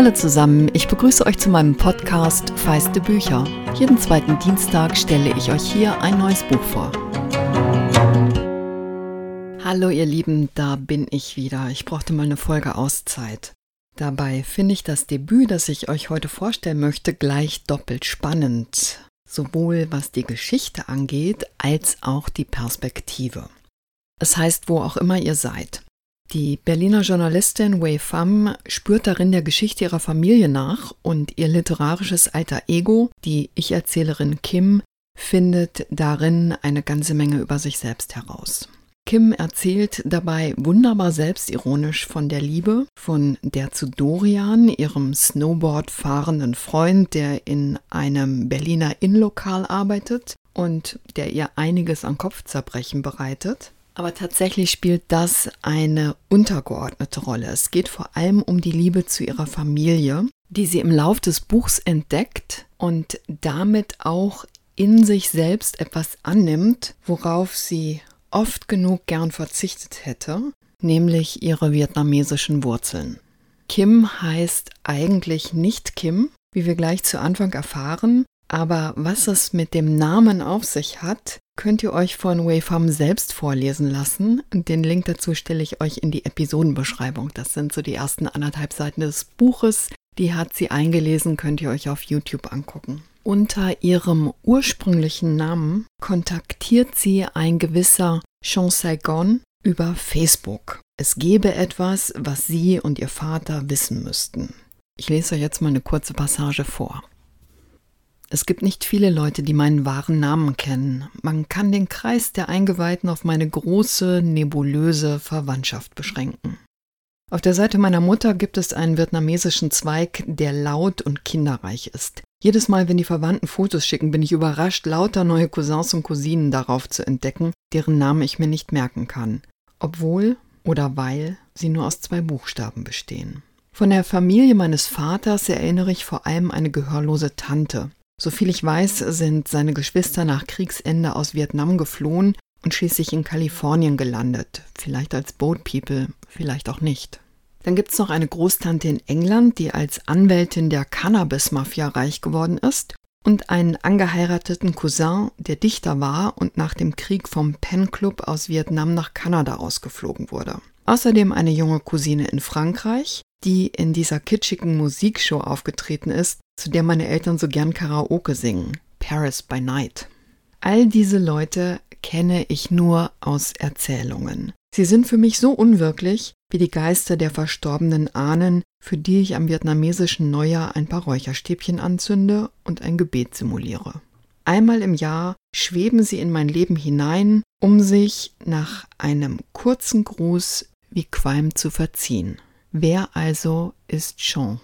Hallo zusammen, ich begrüße euch zu meinem Podcast Feiste Bücher. Jeden zweiten Dienstag stelle ich euch hier ein neues Buch vor. Hallo ihr Lieben, da bin ich wieder. Ich brauchte mal eine Folge Auszeit. Dabei finde ich das Debüt, das ich euch heute vorstellen möchte, gleich doppelt spannend. Sowohl was die Geschichte angeht, als auch die Perspektive. Es heißt, wo auch immer ihr seid. Die Berliner Journalistin Wei Pham spürt darin der Geschichte ihrer Familie nach und ihr literarisches alter Ego, die Ich-Erzählerin Kim, findet darin eine ganze Menge über sich selbst heraus. Kim erzählt dabei wunderbar selbstironisch von der Liebe, von der zu Dorian, ihrem Snowboard fahrenden Freund, der in einem Berliner Innenlokal arbeitet und der ihr einiges an Kopfzerbrechen bereitet. Aber tatsächlich spielt das eine untergeordnete Rolle. Es geht vor allem um die Liebe zu ihrer Familie, die sie im Lauf des Buchs entdeckt und damit auch in sich selbst etwas annimmt, worauf sie oft genug gern verzichtet hätte, nämlich ihre vietnamesischen Wurzeln. Kim heißt eigentlich nicht Kim, wie wir gleich zu Anfang erfahren, aber was es mit dem Namen auf sich hat, könnt ihr euch von Wayfarm selbst vorlesen lassen. Den Link dazu stelle ich euch in die Episodenbeschreibung. Das sind so die ersten anderthalb Seiten des Buches. Die hat sie eingelesen, könnt ihr euch auf YouTube angucken. Unter ihrem ursprünglichen Namen kontaktiert sie ein gewisser Sean Saigon über Facebook. Es gebe etwas, was sie und ihr Vater wissen müssten. Ich lese euch jetzt mal eine kurze Passage vor. Es gibt nicht viele Leute, die meinen wahren Namen kennen. Man kann den Kreis der Eingeweihten auf meine große, nebulöse Verwandtschaft beschränken. Auf der Seite meiner Mutter gibt es einen vietnamesischen Zweig, der laut und kinderreich ist. Jedes Mal, wenn die Verwandten Fotos schicken, bin ich überrascht, lauter neue Cousins und Cousinen darauf zu entdecken, deren Namen ich mir nicht merken kann. Obwohl oder weil sie nur aus zwei Buchstaben bestehen. Von der Familie meines Vaters erinnere ich vor allem eine gehörlose Tante. Soviel ich weiß, sind seine Geschwister nach Kriegsende aus Vietnam geflohen und schließlich in Kalifornien gelandet. Vielleicht als Boat People, vielleicht auch nicht. Dann gibt es noch eine Großtante in England, die als Anwältin der Cannabis-Mafia reich geworden ist und einen angeheirateten Cousin, der Dichter war und nach dem Krieg vom Pen Club aus Vietnam nach Kanada ausgeflogen wurde. Außerdem eine junge Cousine in Frankreich, die in dieser kitschigen Musikshow aufgetreten ist, zu der meine Eltern so gern Karaoke singen, Paris by Night. All diese Leute kenne ich nur aus Erzählungen. Sie sind für mich so unwirklich wie die Geister der verstorbenen Ahnen, für die ich am vietnamesischen Neujahr ein paar Räucherstäbchen anzünde und ein Gebet simuliere. Einmal im Jahr schweben sie in mein Leben hinein, um sich nach einem kurzen Gruß wie Qualm zu verziehen. Wer also ist Sean?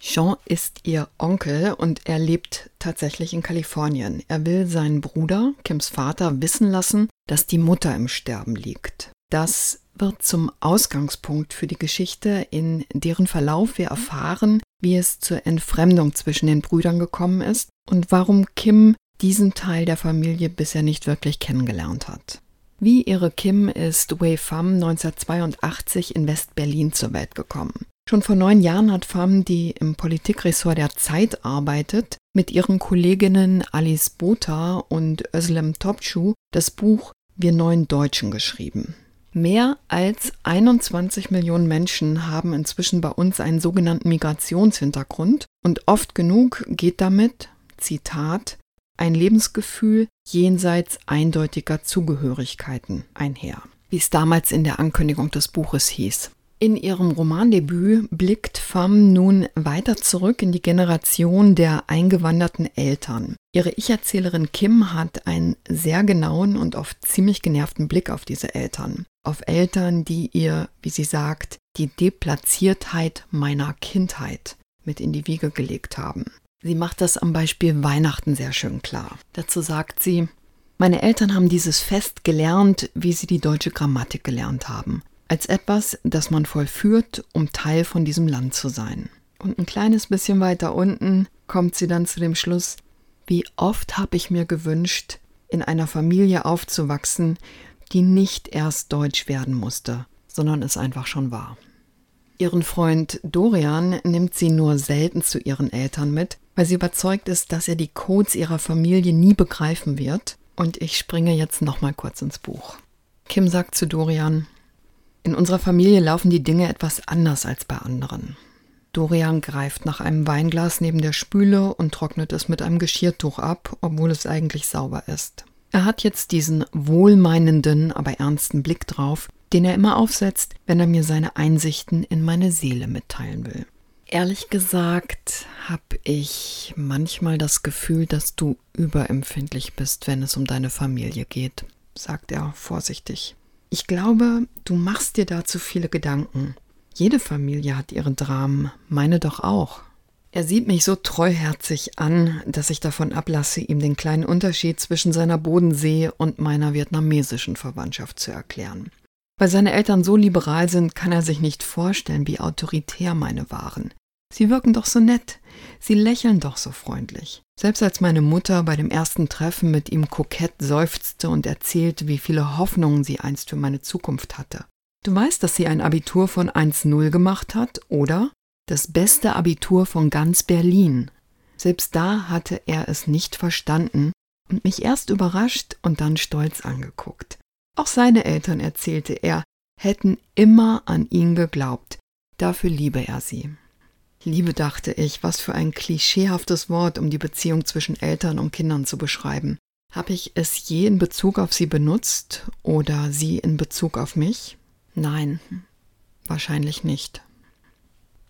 Sean ist ihr Onkel und er lebt tatsächlich in Kalifornien. Er will seinen Bruder, Kims Vater, wissen lassen, dass die Mutter im Sterben liegt. Das wird zum Ausgangspunkt für die Geschichte, in deren Verlauf wir erfahren, wie es zur Entfremdung zwischen den Brüdern gekommen ist und warum Kim diesen Teil der Familie bisher nicht wirklich kennengelernt hat. Wie ihre Kim ist Wei Pham 1982 in West-Berlin zur Welt gekommen. Schon vor neun Jahren hat Pham, die im Politikressort der Zeit arbeitet, mit ihren Kolleginnen Alice Botha und Özlem Topçu das Buch Wir neuen Deutschen geschrieben. Mehr als 21 Millionen Menschen haben inzwischen bei uns einen sogenannten Migrationshintergrund und oft genug geht damit, Zitat, ein Lebensgefühl jenseits eindeutiger Zugehörigkeiten einher, wie es damals in der Ankündigung des Buches hieß. In ihrem Romandebüt blickt Pham nun weiter zurück in die Generation der eingewanderten Eltern. Ihre Ich-Erzählerin Kim hat einen sehr genauen und oft ziemlich genervten Blick auf diese Eltern. Auf Eltern, die ihr, wie sie sagt, die Deplatziertheit meiner Kindheit mit in die Wiege gelegt haben. Sie macht das am Beispiel Weihnachten sehr schön klar. Dazu sagt sie, meine Eltern haben dieses Fest gelernt, wie sie die deutsche Grammatik gelernt haben als etwas, das man vollführt, um Teil von diesem Land zu sein. Und ein kleines bisschen weiter unten kommt sie dann zu dem Schluss, wie oft habe ich mir gewünscht, in einer Familie aufzuwachsen, die nicht erst deutsch werden musste, sondern es einfach schon war. Ihren Freund Dorian nimmt sie nur selten zu ihren Eltern mit, weil sie überzeugt ist, dass er die Codes ihrer Familie nie begreifen wird. Und ich springe jetzt nochmal kurz ins Buch. Kim sagt zu Dorian, in unserer Familie laufen die Dinge etwas anders als bei anderen. Dorian greift nach einem Weinglas neben der Spüle und trocknet es mit einem Geschirrtuch ab, obwohl es eigentlich sauber ist. Er hat jetzt diesen wohlmeinenden, aber ernsten Blick drauf, den er immer aufsetzt, wenn er mir seine Einsichten in meine Seele mitteilen will. Ehrlich gesagt habe ich manchmal das Gefühl, dass du überempfindlich bist, wenn es um deine Familie geht, sagt er vorsichtig. Ich glaube, du machst dir da zu viele Gedanken. Jede Familie hat ihren Dramen, meine doch auch. Er sieht mich so treuherzig an, dass ich davon ablasse, ihm den kleinen Unterschied zwischen seiner Bodensee und meiner vietnamesischen Verwandtschaft zu erklären. Weil seine Eltern so liberal sind, kann er sich nicht vorstellen, wie autoritär meine waren. Sie wirken doch so nett, sie lächeln doch so freundlich. Selbst als meine Mutter bei dem ersten Treffen mit ihm kokett seufzte und erzählte, wie viele Hoffnungen sie einst für meine Zukunft hatte. Du weißt, dass sie ein Abitur von 1.0 gemacht hat, oder? Das beste Abitur von ganz Berlin. Selbst da hatte er es nicht verstanden und mich erst überrascht und dann stolz angeguckt. Auch seine Eltern, erzählte er, hätten immer an ihn geglaubt. Dafür liebe er sie. Liebe, dachte ich, was für ein klischeehaftes Wort, um die Beziehung zwischen Eltern und Kindern zu beschreiben. Habe ich es je in Bezug auf sie benutzt oder sie in Bezug auf mich? Nein, wahrscheinlich nicht.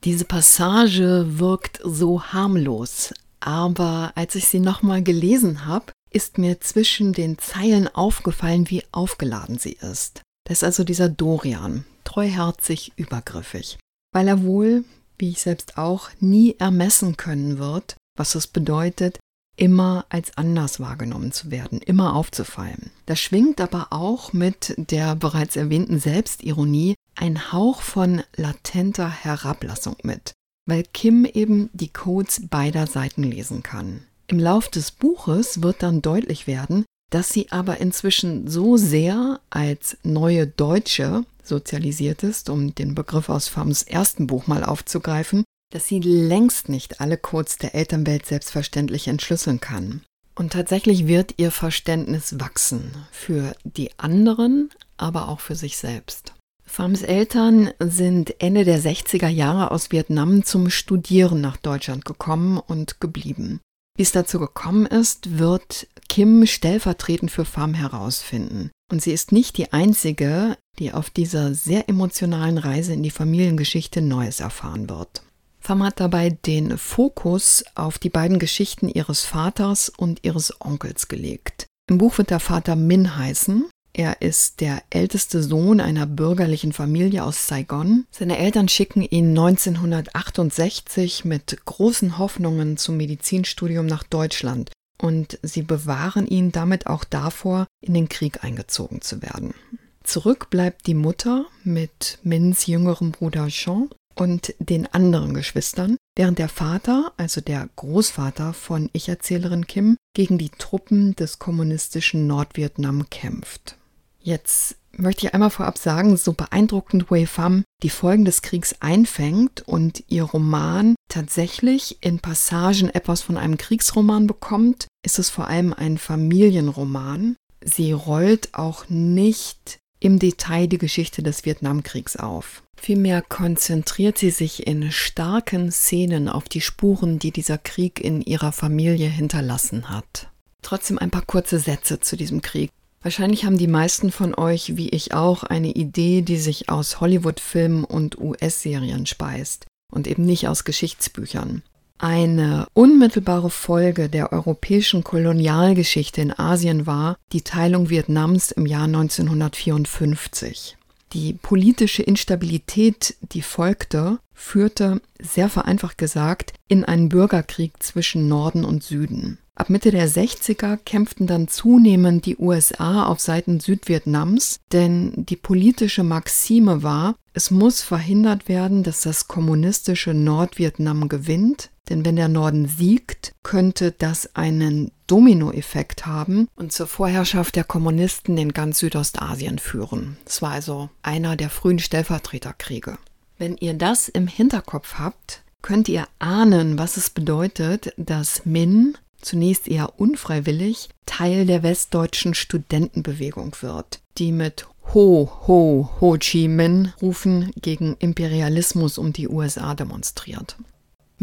Diese Passage wirkt so harmlos, aber als ich sie nochmal gelesen habe, ist mir zwischen den Zeilen aufgefallen, wie aufgeladen sie ist. Das ist also dieser Dorian, treuherzig, übergriffig, weil er wohl, wie ich selbst auch, nie ermessen können wird, was es bedeutet, immer als anders wahrgenommen zu werden, immer aufzufallen. Das schwingt aber auch mit der bereits erwähnten Selbstironie ein Hauch von latenter Herablassung mit, weil Kim eben die Codes beider Seiten lesen kann. Im Lauf des Buches wird dann deutlich werden, dass sie aber inzwischen so sehr als neue Deutsche sozialisiert ist, um den Begriff aus Fams ersten Buch mal aufzugreifen, dass sie längst nicht alle Codes der Elternwelt selbstverständlich entschlüsseln kann. Und tatsächlich wird ihr Verständnis wachsen für die anderen, aber auch für sich selbst. Phams Eltern sind Ende der 60er Jahre aus Vietnam zum Studieren nach Deutschland gekommen und geblieben. Wie es dazu gekommen ist, wird Kim stellvertretend für Pham herausfinden. Und sie ist nicht die einzige, die auf dieser sehr emotionalen Reise in die Familiengeschichte Neues erfahren wird. Pham hat dabei den Fokus auf die beiden Geschichten ihres Vaters und ihres Onkels gelegt. Im Buch wird der Vater Min heißen. Er ist der älteste Sohn einer bürgerlichen Familie aus Saigon. Seine Eltern schicken ihn 1968 mit großen Hoffnungen zum Medizinstudium nach Deutschland und sie bewahren ihn damit auch davor, in den Krieg eingezogen zu werden. Zurück bleibt die Mutter mit Mins jüngerem Bruder Jean und den anderen Geschwistern, während der Vater, also der Großvater von Ich-Erzählerin Kim, gegen die Truppen des kommunistischen Nordvietnam kämpft. Jetzt möchte ich einmal vorab sagen, so beeindruckend Wei Pham die Folgen des Kriegs einfängt und ihr Roman tatsächlich in Passagen etwas von einem Kriegsroman bekommt, ist es vor allem ein Familienroman. Sie rollt auch nicht im Detail die Geschichte des Vietnamkriegs auf. Vielmehr konzentriert sie sich in starken Szenen auf die Spuren, die dieser Krieg in ihrer Familie hinterlassen hat. Trotzdem ein paar kurze Sätze zu diesem Krieg. Wahrscheinlich haben die meisten von euch, wie ich auch, eine Idee, die sich aus Hollywood-Filmen und US-Serien speist und eben nicht aus Geschichtsbüchern. Eine unmittelbare Folge der europäischen Kolonialgeschichte in Asien war die Teilung Vietnams im Jahr 1954. Die politische Instabilität, die folgte, führte, sehr vereinfacht gesagt, in einen Bürgerkrieg zwischen Norden und Süden. Ab Mitte der 60er kämpften dann zunehmend die USA auf Seiten Südvietnams, denn die politische Maxime war, es muss verhindert werden, dass das kommunistische Nordvietnam gewinnt, denn wenn der Norden siegt, könnte das einen Dominoeffekt haben und zur Vorherrschaft der Kommunisten in ganz Südostasien führen. Es war also einer der frühen Stellvertreterkriege. Wenn ihr das im Hinterkopf habt, könnt ihr ahnen, was es bedeutet, dass Min zunächst eher unfreiwillig Teil der westdeutschen Studentenbewegung wird, die mit Ho, Ho, Ho Chi Minh rufen gegen Imperialismus um die USA demonstriert.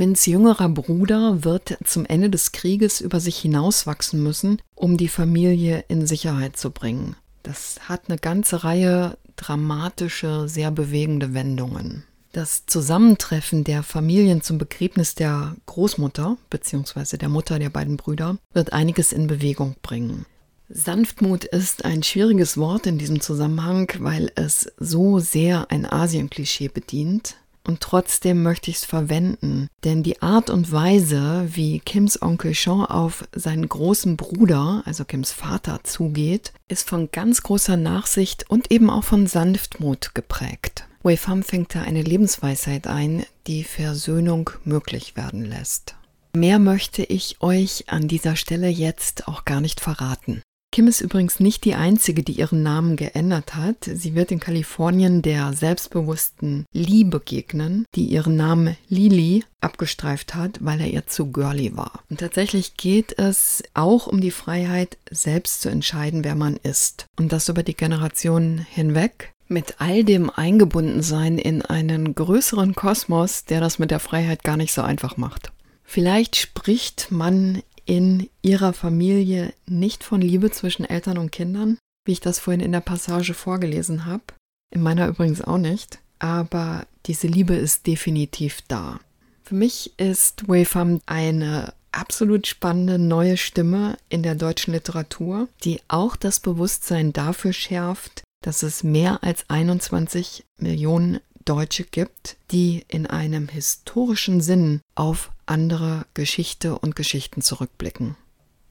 Mins jüngerer Bruder wird zum Ende des Krieges über sich hinauswachsen müssen, um die Familie in Sicherheit zu bringen. Das hat eine ganze Reihe dramatische, sehr bewegende Wendungen. Das Zusammentreffen der Familien zum Begräbnis der Großmutter bzw. der Mutter der beiden Brüder wird einiges in Bewegung bringen. Sanftmut ist ein schwieriges Wort in diesem Zusammenhang, weil es so sehr ein Asien-Klischee bedient. Und trotzdem möchte ich es verwenden, denn die Art und Weise, wie Kims Onkel Sean auf seinen großen Bruder, also Kims Vater, zugeht, ist von ganz großer Nachsicht und eben auch von Sanftmut geprägt. Wei Pham fängt da eine Lebensweisheit ein, die Versöhnung möglich werden lässt. Mehr möchte ich euch an dieser Stelle jetzt auch gar nicht verraten. Kim ist übrigens nicht die einzige, die ihren Namen geändert hat. Sie wird in Kalifornien der selbstbewussten Lee begegnen, die ihren Namen Lily abgestreift hat, weil er ihr zu girly war. Und tatsächlich geht es auch um die Freiheit, selbst zu entscheiden, wer man ist. Und das über die Generationen hinweg. Mit all dem Eingebundensein in einen größeren Kosmos, der das mit der Freiheit gar nicht so einfach macht. Vielleicht spricht man in ihrer Familie nicht von Liebe zwischen Eltern und Kindern, wie ich das vorhin in der Passage vorgelesen habe. In meiner übrigens auch nicht. Aber diese Liebe ist definitiv da. Für mich ist Pham eine absolut spannende neue Stimme in der deutschen Literatur, die auch das Bewusstsein dafür schärft, dass es mehr als 21 Millionen Deutsche gibt, die in einem historischen Sinn auf andere Geschichte und Geschichten zurückblicken.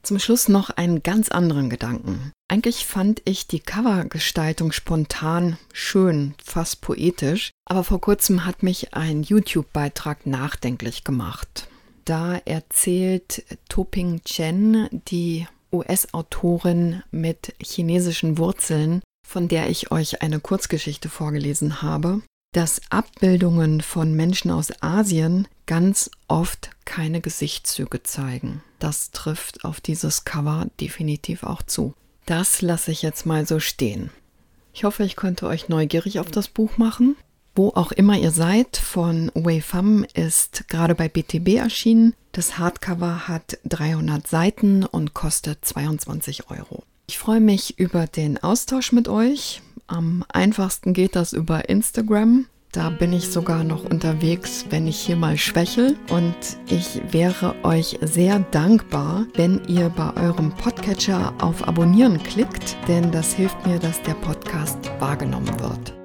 Zum Schluss noch einen ganz anderen Gedanken. Eigentlich fand ich die Covergestaltung spontan schön, fast poetisch, aber vor kurzem hat mich ein YouTube-Beitrag nachdenklich gemacht. Da erzählt Toping Chen, die US-Autorin mit chinesischen Wurzeln, von der ich euch eine Kurzgeschichte vorgelesen habe, dass Abbildungen von Menschen aus Asien ganz oft keine Gesichtszüge zeigen. Das trifft auf dieses Cover definitiv auch zu. Das lasse ich jetzt mal so stehen. Ich hoffe, ich konnte euch neugierig auf das Buch machen. Wo auch immer ihr seid, von Wei Pham ist gerade bei BTB erschienen. Das Hardcover hat 300 Seiten und kostet 22 Euro. Ich freue mich über den Austausch mit euch. Am einfachsten geht das über Instagram. Da bin ich sogar noch unterwegs, wenn ich hier mal schwächel. Und ich wäre euch sehr dankbar, wenn ihr bei eurem Podcatcher auf Abonnieren klickt, denn das hilft mir, dass der Podcast wahrgenommen wird.